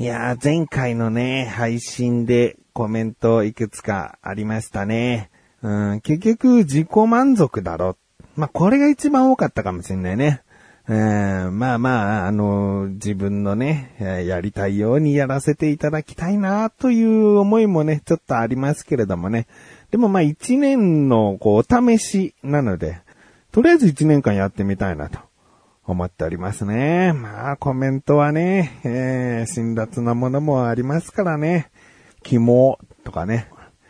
いやー、前回のね、配信でコメントいくつかありましたね。うん、結局自己満足だろ。まあ、これが一番多かったかもしれないね。えー、まあまあ、あの、自分のね、やりたいようにやらせていただきたいなという思いもね、ちょっとありますけれどもね。でもまあ一年のこう、お試しなので、とりあえず一年間やってみたいなと思っておりますね。まあコメントはね、えー、辛辣なものもありますからね。肝とかね。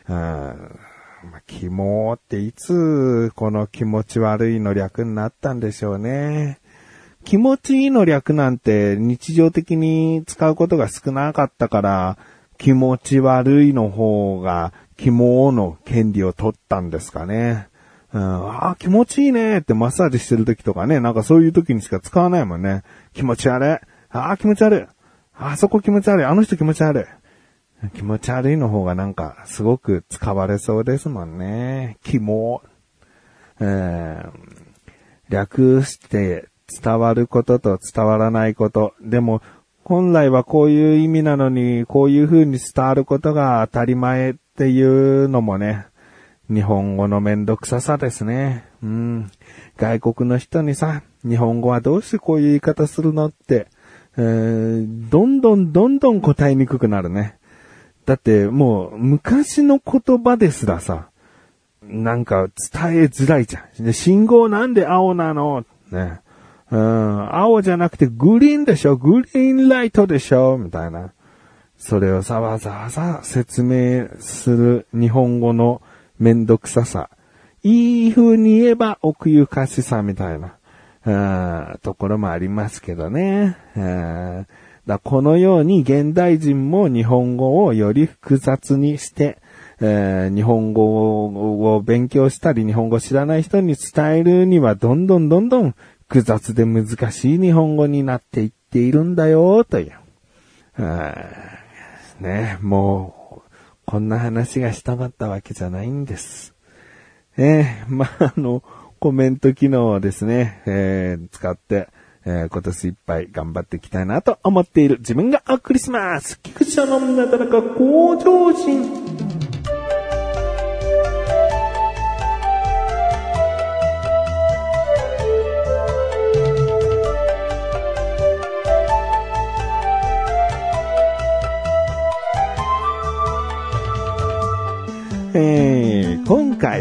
うんまあ、肝っていつこの気持ち悪いの略になったんでしょうね。気持ちいいの略なんて日常的に使うことが少なかったから、気持ち悪いの方が肝の権利を取ったんですかね。うん、ああ、気持ちいいねってマッサージしてる時とかね、なんかそういう時にしか使わないもんね。気持ち悪い。ああ、気持ち悪い。あそこ気持ち悪い。あの人気持ち悪い。気持ち悪いの方がなんかすごく使われそうですもんね。肝。えー、略して伝わることと伝わらないこと。でも、本来はこういう意味なのに、こういう風に伝わることが当たり前っていうのもね、日本語のめんどくささですね。うん。外国の人にさ、日本語はどうしてこういう言い方するのって、えー、どんどんどんどん答えにくくなるね。だってもう昔の言葉ですらさ、なんか伝えづらいじゃん。信号なんで青なの？ね。うん、青じゃなくてグリーンでしょ？グリーンライトでしょ？みたいな。それをさわざわざ説明する日本語のめんどくささ。いい風に言えば奥ゆかしさみたいな、ところもありますけどね。だこのように現代人も日本語をより複雑にして、えー、日本語を勉強したり日本語知らない人に伝えるにはどんどんどんどん複雑で難しい日本語になっていっているんだよ、という。ね、もう、こんな話がしたかったわけじゃないんです。えー、まあ、あの、コメント機能をですね、えー、使って、えー、今年いっぱい頑張っていきたいなと思っている自分がお送りします。菊池のなだらか向上心。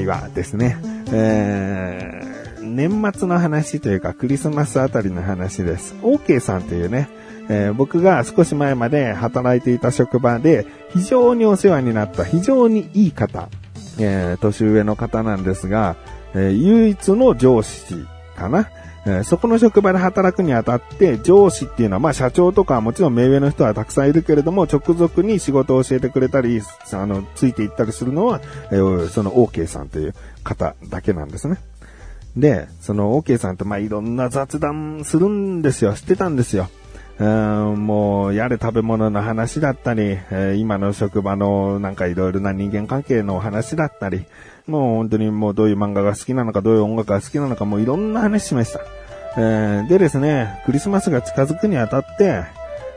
はですね、えー、年末の話というかクリスマスあたりの話です。OK さんというね、えー、僕が少し前まで働いていた職場で非常にお世話になった非常にいい方、えー、年上の方なんですが、え、唯一の上司かな。そこの職場で働くにあたって、上司っていうのは、まあ社長とかもちろん目上の人はたくさんいるけれども、直属に仕事を教えてくれたり、あの、ついていったりするのは、え、その OK さんという方だけなんですね。で、その OK さんとまあいろんな雑談するんですよ。してたんですよ。もう、やれ食べ物の話だったり、えー、今の職場のなんかいろいろな人間関係の話だったり、もう本当にもうどういう漫画が好きなのか、どういう音楽が好きなのか、もういろんな話しました。えー、でですね、クリスマスが近づくにあたって、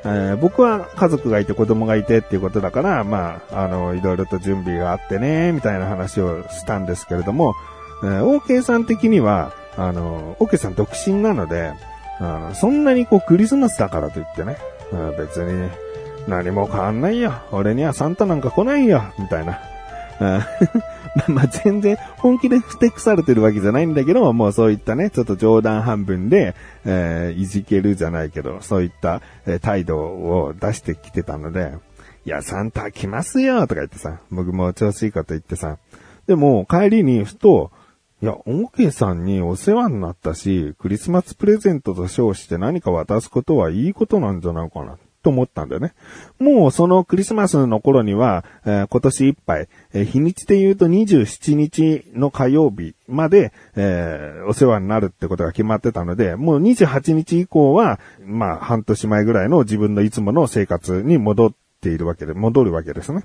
えー、僕は家族がいて子供がいてっていうことだから、まあ、あの、いろいろと準備があってね、みたいな話をしたんですけれども、えー、OK さん的には、あの、OK さん独身なので、あのそんなにこうクリスマスだからといってね、うん、別に何も変わんないよ。俺にはサンタなんか来ないよ。みたいな。まあ、全然本気でふてくされてるわけじゃないんだけど、もうそういったね、ちょっと冗談半分で、えー、いじけるじゃないけど、そういった、えー、態度を出してきてたので、いや、サンタ来ますよとか言ってさ、僕も調子いいこと言ってさ、でも帰りにふと、いや、オーケーさんにお世話になったし、クリスマスプレゼントと称して何か渡すことはいいことなんじゃないかな。と思ったんだよね。もうそのクリスマスの頃には、えー、今年いっぱい、えー、日にちで言うと27日の火曜日まで、えー、お世話になるってことが決まってたので、もう28日以降は、まあ半年前ぐらいの自分のいつもの生活に戻っているわけで、戻るわけですね。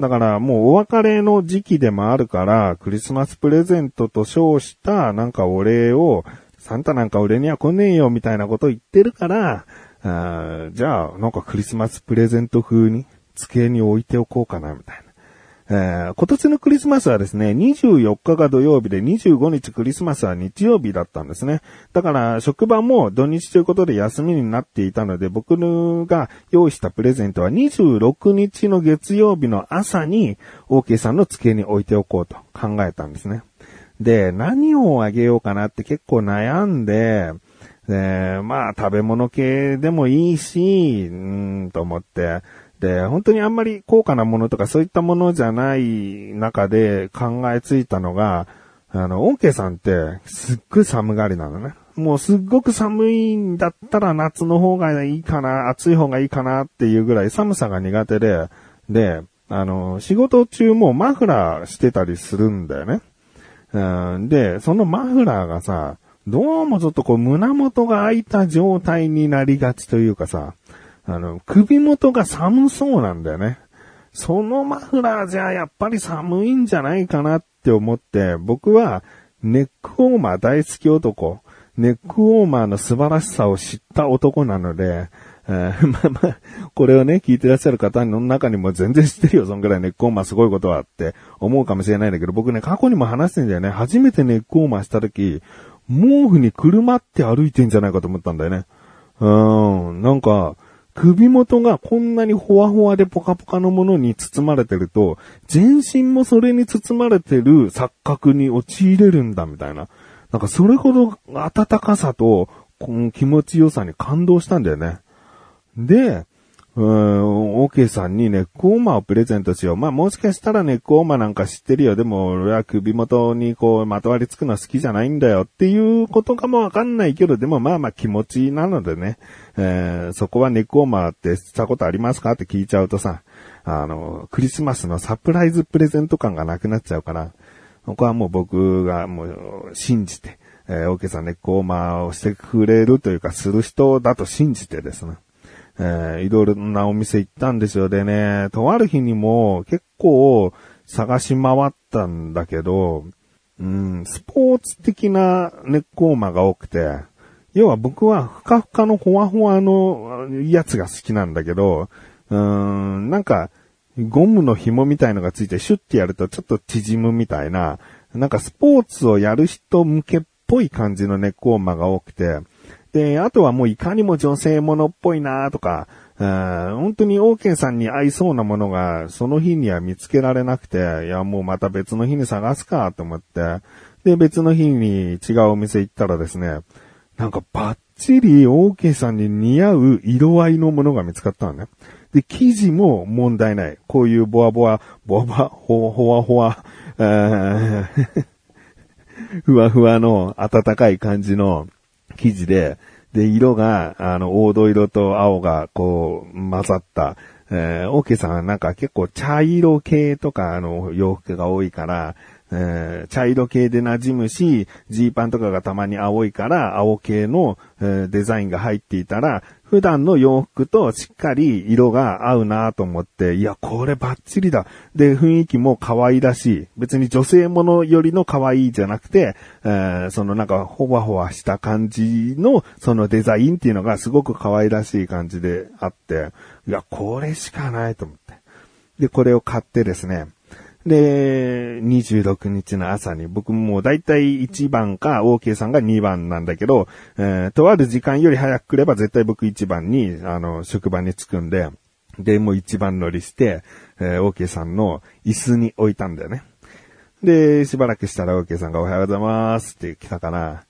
だからもうお別れの時期でもあるから、クリスマスプレゼントと称したなんかお礼を、サンタなんか俺には来ねえよみたいなこと言ってるから、あじゃあ、なんかクリスマスプレゼント風に机に置いておこうかな、みたいな。えー、今年のクリスマスはですね、24日が土曜日で25日クリスマスは日曜日だったんですね。だから職場も土日ということで休みになっていたので、僕が用意したプレゼントは26日の月曜日の朝に OK さんの机に置いておこうと考えたんですね。で、何をあげようかなって結構悩んで、で、まあ食べ物系でもいいし、うーんと思って、本当にあんまり高価なものとかそういったものじゃない中で考えついたのが、あの、オーケーさんってすっごい寒がりなのね。もうすっごく寒いんだったら夏の方がいいかな、暑い方がいいかなっていうぐらい寒さが苦手で、で、あの、仕事中もマフラーしてたりするんだよね。うん、で、そのマフラーがさ、どうもちょっとこう胸元が開いた状態になりがちというかさ、あの、首元が寒そうなんだよね。そのマフラーじゃやっぱり寒いんじゃないかなって思って、僕はネックウォーマー大好き男、ネックウォーマーの素晴らしさを知った男なので、え、まあまあ、これをね、聞いてらっしゃる方の中にも全然知ってるよ、そんぐらいネックウォーマーすごいことはって思うかもしれないんだけど、僕ね、過去にも話してんだよね。初めてネックウォーマーした時、毛布にくるまって歩いてんじゃないかと思ったんだよね。うん、なんか、首元がこんなにほわほわでポカポカのものに包まれてると、全身もそれに包まれてる錯覚に陥れるんだみたいな。なんかそれほど暖かさと、この気持ちよさに感動したんだよね。で、うん、OK さんにネックウォーマーをプレゼントしよう。まあもしかしたらネックウォーマーなんか知ってるよ。でも俺は首元にこうまとわりつくのは好きじゃないんだよっていうことかもわかんないけど、でもまあまあ気持ちなのでね。えー、そこはネックウォーマーってしたことありますかって聞いちゃうとさ、あの、クリスマスのサプライズプレゼント感がなくなっちゃうから、ここはもう僕がもう信じて、えー、OK さんネックウォーマーをしてくれるというかする人だと信じてですね。えー、いろいろなお店行ったんですよ。でね、とある日にも結構探し回ったんだけど、うん、スポーツ的なネックウォーマが多くて、要は僕はふかふかのほわほわのやつが好きなんだけど、うーん、なんか、ゴムの紐みたいのがついてシュッてやるとちょっと縮むみたいな、なんかスポーツをやる人向けっぽい感じのネックウォーマが多くて、で、あとはもういかにも女性ものっぽいなとか、本当にオーケーさんに合いそうなものが、その日には見つけられなくて、いや、もうまた別の日に探すかと思って、で、別の日に違うお店行ったらですね、なんかバッチリオーケーさんに似合う色合いのものが見つかったのね。で、生地も問題ない。こういうボワボワ、ボワボワ、ほほわほわ、ふわふわの暖かい感じの生地で、で、色が、あの、黄土色と青が、こう、混ざった、えー、オーケーさんはなんか結構茶色系とか、あの、洋服が多いから、えー、茶色系で馴染むし、ジーパンとかがたまに青いから、青系の、えー、デザインが入っていたら、普段の洋服としっかり色が合うなと思って、いや、これバッチリだ。で、雰囲気も可愛らしい。別に女性ものよりの可愛いじゃなくて、えー、そのなんか、ほわほわした感じの、そのデザインっていうのがすごく可愛らしい感じであって、いや、これしかないと思って。で、これを買ってですね、で、26日の朝に僕もだいたい1番か OK さんが2番なんだけど、えー、とある時間より早く来れば絶対僕1番に、あの、職場に着くんで、で、もう1番乗りして、えー、OK さんの椅子に置いたんだよね。で、しばらくしたら OK さんがおはようございますって来たかな。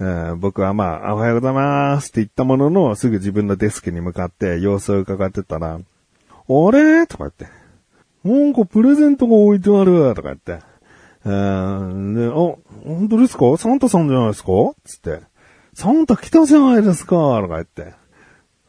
えー、僕はまあ、おはようございますって言ったものの、すぐ自分のデスクに向かって様子を伺ってたら、あれとか言って。なんかプレゼントが置いてあるとか言って。えー、で、あ、本当ですか？サンタさんじゃないですか？つって。サンタ来たじゃないですか？とか言って。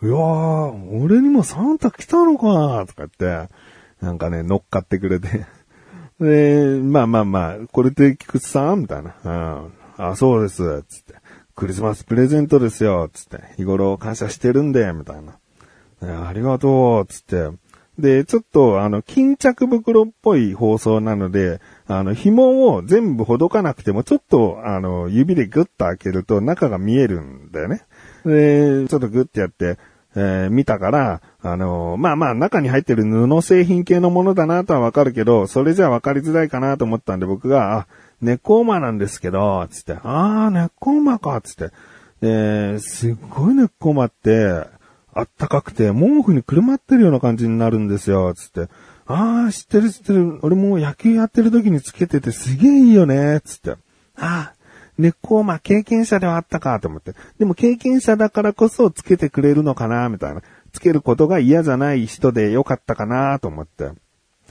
いやー、俺にもサンタ来たのか？とか言って、なんかね、乗っかってくれて。で、まあまあまあ、これで菊池さん？みたいな。うん。あ、そうです。つって。クリスマスプレゼントですよ。つって。日頃感謝してるんで、みたいな。ありがとう。つって。で、ちょっと、あの、巾着袋っぽい包装なので、あの、紐を全部ほどかなくても、ちょっと、あの、指でグッと開けると中が見えるんだよね。で、ちょっとグッてやって、えー見たから、あのーまあまあ中に入ってる布製品系のものだなとはわかるけど、それじゃわかりづらいかなと思ったんで僕が、あ、ネコーマなんですけど、つって、あー、ネコーマか、つって。で、すっごいネコーマって、あったかくて、毛布にくるまってるような感じになるんですよ、つって。あー、知ってる知ってる。俺も野球やってる時につけててすげえいいよね、つって。あー、ネコーマ経験者ではあったかと思って。でも経験者だからこそつけてくれるのかなみたいな。つけることが嫌じゃない人でよかったかなと思って。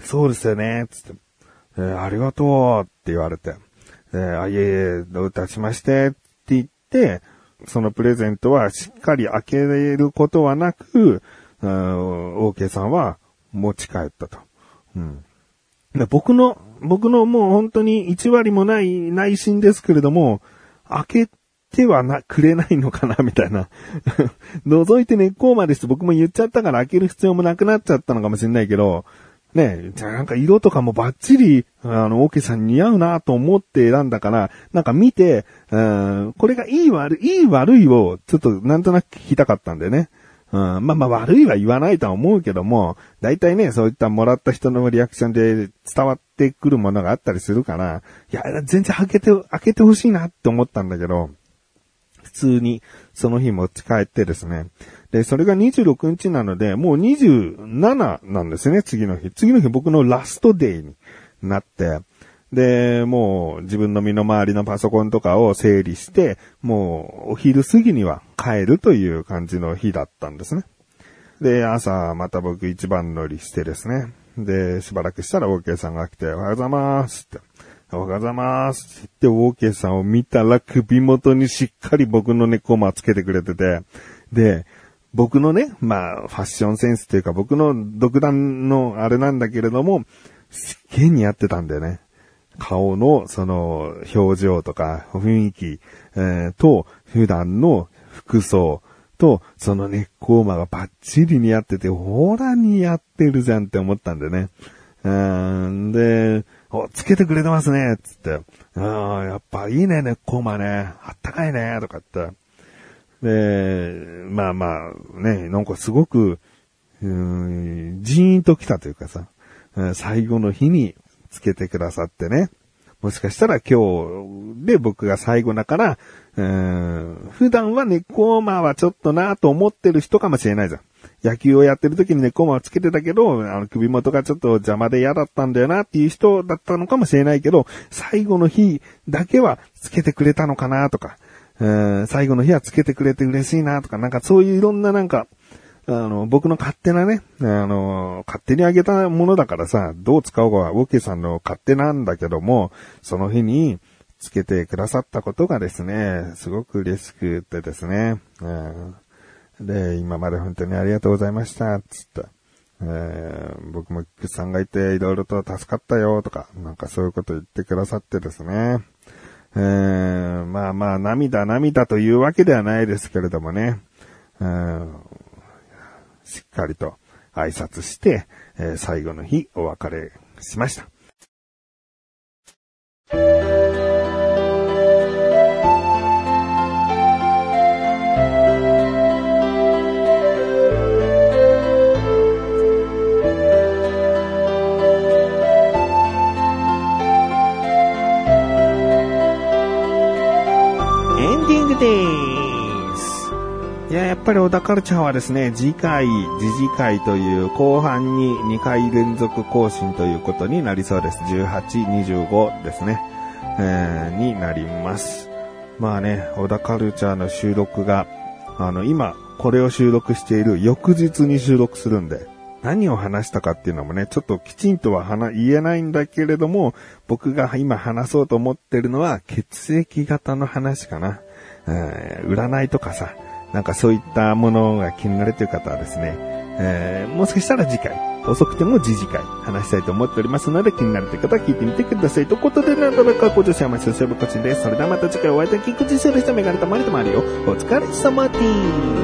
そうですよね、つって。えーありがとうって言われて。えーあ、いえいえ、どういたしましてって言って、そのプレゼントはしっかり開けることはなく、うん、OK さんは持ち帰ったと。うん。で僕の、僕のもう本当に1割もない内心ですけれども、開けてはな、くれないのかな、みたいな。覗いて根っこまでして僕も言っちゃったから開ける必要もなくなっちゃったのかもしれないけど、ねじゃあなんか色とかもバッチリ、あの、オーケーさん似合うなと思って選んだから、なんか見て、うん、これがいい悪い、いい悪いを、ちょっとなんとなく聞きたかったんでね。うん、まあまあ悪いは言わないとは思うけども、大体ね、そういったもらった人のリアクションで伝わってくるものがあったりするから、いや、全然開けて、開けてほしいなって思ったんだけど、普通にその日持ち帰ってですね。で、それが26日なので、もう27なんですね、次の日。次の日僕のラストデイになって、で、もう自分の身の回りのパソコンとかを整理して、もうお昼過ぎには帰るという感じの日だったんですね。で、朝また僕一番乗りしてですね。で、しばらくしたら OK さんが来て、おはようございますって。おはようございますって言って OK さんを見たら首元にしっかり僕の猫マつけてくれてて、で、僕のね、まあ、ファッションセンスというか僕の独断のあれなんだけれども、すっげえ似合ってたんだよね。顔のその表情とか雰囲気、えーと普段の服装とそのネックウォーマーがバッチリ似合ってて、ほら似合ってるじゃんって思ったんでね。うんで、お、つけてくれてますね、つって。ああ、やっぱいいね、ネックウォーマーね。あったかいね、とかって。で、まあまあ、ね、なんかすごく、うーん、ジーンと来たというかさ、最後の日につけてくださってね。もしかしたら今日で僕が最後だから、うーん普段はネックウォーマーはちょっとなと思ってる人かもしれないじゃん。野球をやってる時にネックウォーマーをつけてたけど、あの首元がちょっと邪魔で嫌だったんだよなっていう人だったのかもしれないけど、最後の日だけはつけてくれたのかなとか、うー最後の日はつけてくれて嬉しいなとか、なんかそういういろんななんか、あの、僕の勝手なね、あの、勝手にあげたものだからさ、どう使おうかは、ウォッケーさんの勝手なんだけども、その日につけてくださったことがですね、すごく嬉しくてですね、うんで、今まで本当にありがとうございました、つって。えー僕も菊池さんがいていろいろと助かったよとか、なんかそういうこと言ってくださってですね。えーまあまあ涙涙というわけではないですけれどもね。うんしっかりと挨拶して、えー最後の日お別れしました。です。いや、やっぱり小田カルチャーはですね、次回、次次回という後半に2回連続更新ということになりそうです。18、25ですね。えーになります。まあね、小田カルチャーの収録が、あの、今、これを収録している翌日に収録するんで、何を話したかっていうのもね、ちょっときちんとは話、言えないんだけれども、僕が今話そうと思ってるのは血液型の話かな。えー占いとかさ、なんかそういったものが気になるという方はですね、えーもしかしたら次回、遅くても次次回話したいと思っておりますので気になるという方は聞いてみてください。ということで、なんとなくご女子はましょう、しょぶこちです。それではまた次回お会いできくじする人メガネとマリとまるよ、お疲れ様です。